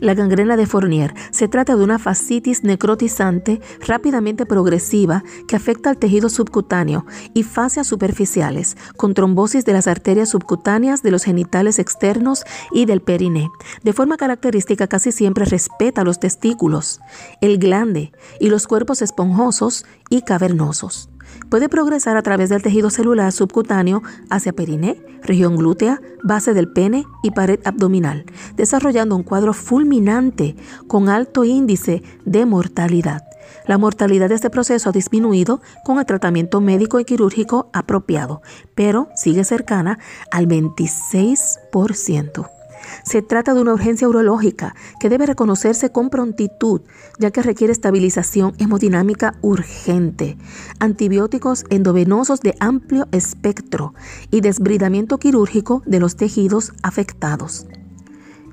La gangrena de Fournier se trata de una fascitis necrotizante rápidamente progresiva que afecta al tejido subcutáneo y fascias superficiales, con trombosis de las arterias subcutáneas de los genitales externos y del periné. De forma característica casi siempre respeta los testículos, el glande y los cuerpos esponjosos y cavernosos. Puede progresar a través del tejido celular subcutáneo hacia periné, región glútea, base del pene y pared abdominal, desarrollando un cuadro fulminante con alto índice de mortalidad. La mortalidad de este proceso ha disminuido con el tratamiento médico y quirúrgico apropiado, pero sigue cercana al 26%. Se trata de una urgencia urológica que debe reconocerse con prontitud, ya que requiere estabilización hemodinámica urgente, antibióticos endovenosos de amplio espectro y desbridamiento quirúrgico de los tejidos afectados.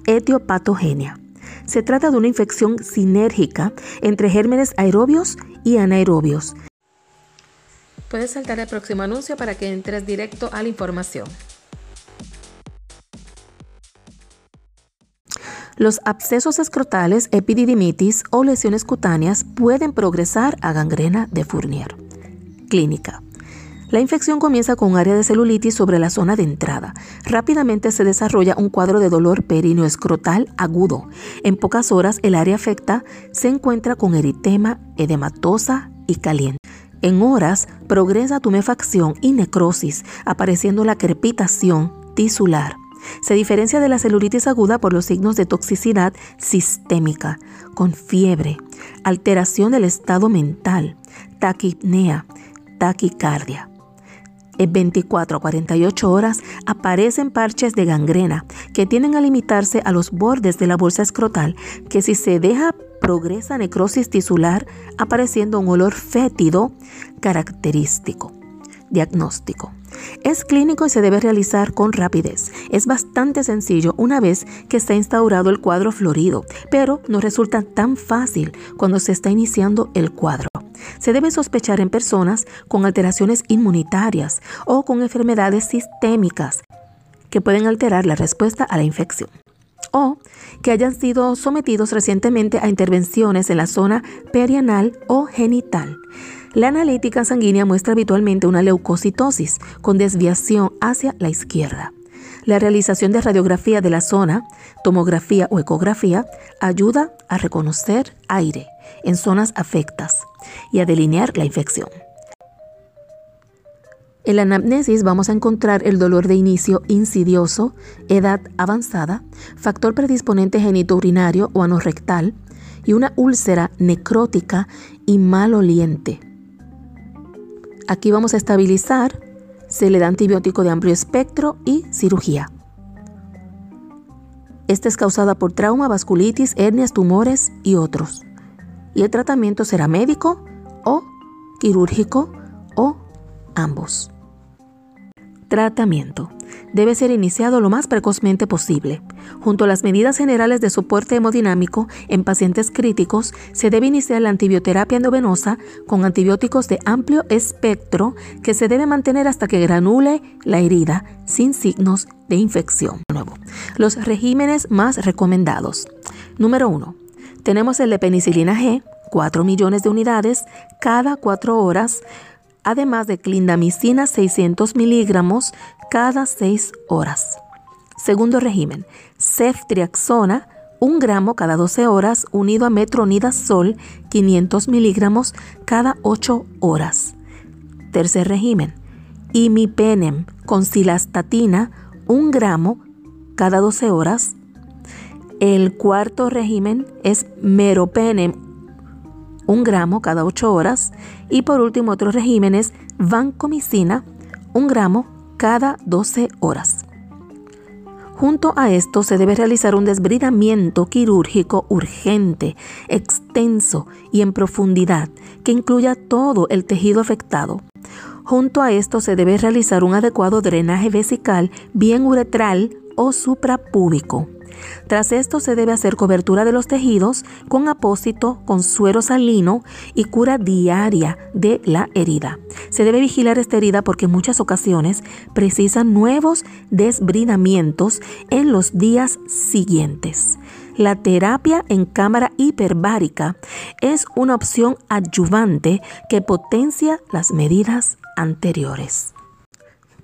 Etiopatogenia. Se trata de una infección sinérgica entre gérmenes aerobios y anaerobios. Puedes saltar el próximo anuncio para que entres directo a la información. Los abscesos escrotales, epididimitis o lesiones cutáneas pueden progresar a gangrena de Fournier. Clínica. La infección comienza con área de celulitis sobre la zona de entrada. Rápidamente se desarrolla un cuadro de dolor períneo escrotal agudo. En pocas horas el área afecta se encuentra con eritema, edematosa y caliente. En horas progresa tumefacción y necrosis, apareciendo la crepitación tisular. Se diferencia de la celulitis aguda por los signos de toxicidad sistémica, con fiebre, alteración del estado mental, taquipnea, taquicardia. En 24 a 48 horas aparecen parches de gangrena que tienden a limitarse a los bordes de la bolsa escrotal, que si se deja progresa necrosis tisular, apareciendo un olor fétido característico. Diagnóstico. Es clínico y se debe realizar con rapidez. Es bastante sencillo una vez que está instaurado el cuadro florido, pero no resulta tan fácil cuando se está iniciando el cuadro. Se debe sospechar en personas con alteraciones inmunitarias o con enfermedades sistémicas que pueden alterar la respuesta a la infección o que hayan sido sometidos recientemente a intervenciones en la zona perianal o genital. La analítica sanguínea muestra habitualmente una leucocitosis con desviación hacia la izquierda. La realización de radiografía de la zona, tomografía o ecografía ayuda a reconocer aire en zonas afectas y a delinear la infección. En la anamnesis vamos a encontrar el dolor de inicio insidioso, edad avanzada, factor predisponente genitourinario o anorrectal y una úlcera necrótica y maloliente. Aquí vamos a estabilizar, se le da antibiótico de amplio espectro y cirugía. Esta es causada por trauma, vasculitis, hernias, tumores y otros. Y el tratamiento será médico o quirúrgico o ambos. Tratamiento. Debe ser iniciado lo más precozmente posible. Junto a las medidas generales de soporte hemodinámico en pacientes críticos, se debe iniciar la antibioterapia endovenosa con antibióticos de amplio espectro que se debe mantener hasta que granule la herida sin signos de infección. Los regímenes más recomendados. Número 1. Tenemos el de penicilina G, 4 millones de unidades cada 4 horas además de clindamicina 600 miligramos cada 6 horas. Segundo régimen, ceftriaxona 1 gramo cada 12 horas unido a metronidazol 500 miligramos cada 8 horas. Tercer régimen, imipenem con silastatina 1 gramo cada 12 horas. El cuarto régimen es meropenem un gramo cada 8 horas. Y por último, otros regímenes, vancomicina, un gramo cada 12 horas. Junto a esto se debe realizar un desbridamiento quirúrgico urgente, extenso y en profundidad que incluya todo el tejido afectado. Junto a esto se debe realizar un adecuado drenaje vesical bien uretral o suprapúbico. Tras esto se debe hacer cobertura de los tejidos con apósito, con suero salino y cura diaria de la herida. Se debe vigilar esta herida porque en muchas ocasiones precisan nuevos desbridamientos en los días siguientes. la terapia en cámara hiperbárica es una opción adyuvante que potencia las medidas anteriores.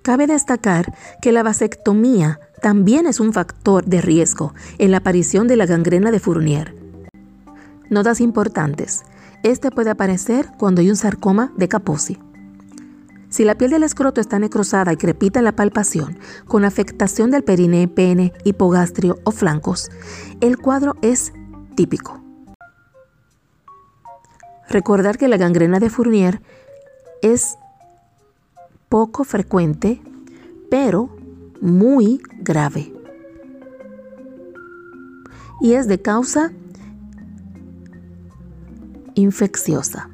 Cabe destacar que la vasectomía también es un factor de riesgo en la aparición de la gangrena de Fournier. Notas importantes. Este puede aparecer cuando hay un sarcoma de Kaposi. Si la piel del escroto está necrosada y crepita en la palpación, con afectación del periné, pene, hipogastrio o flancos, el cuadro es típico. Recordar que la gangrena de Fournier es poco frecuente, pero muy grave. Y es de causa infecciosa.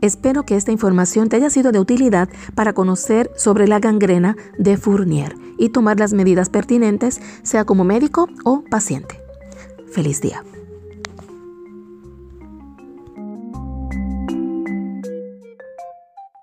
Espero que esta información te haya sido de utilidad para conocer sobre la gangrena de Fournier y tomar las medidas pertinentes, sea como médico o paciente. Feliz día.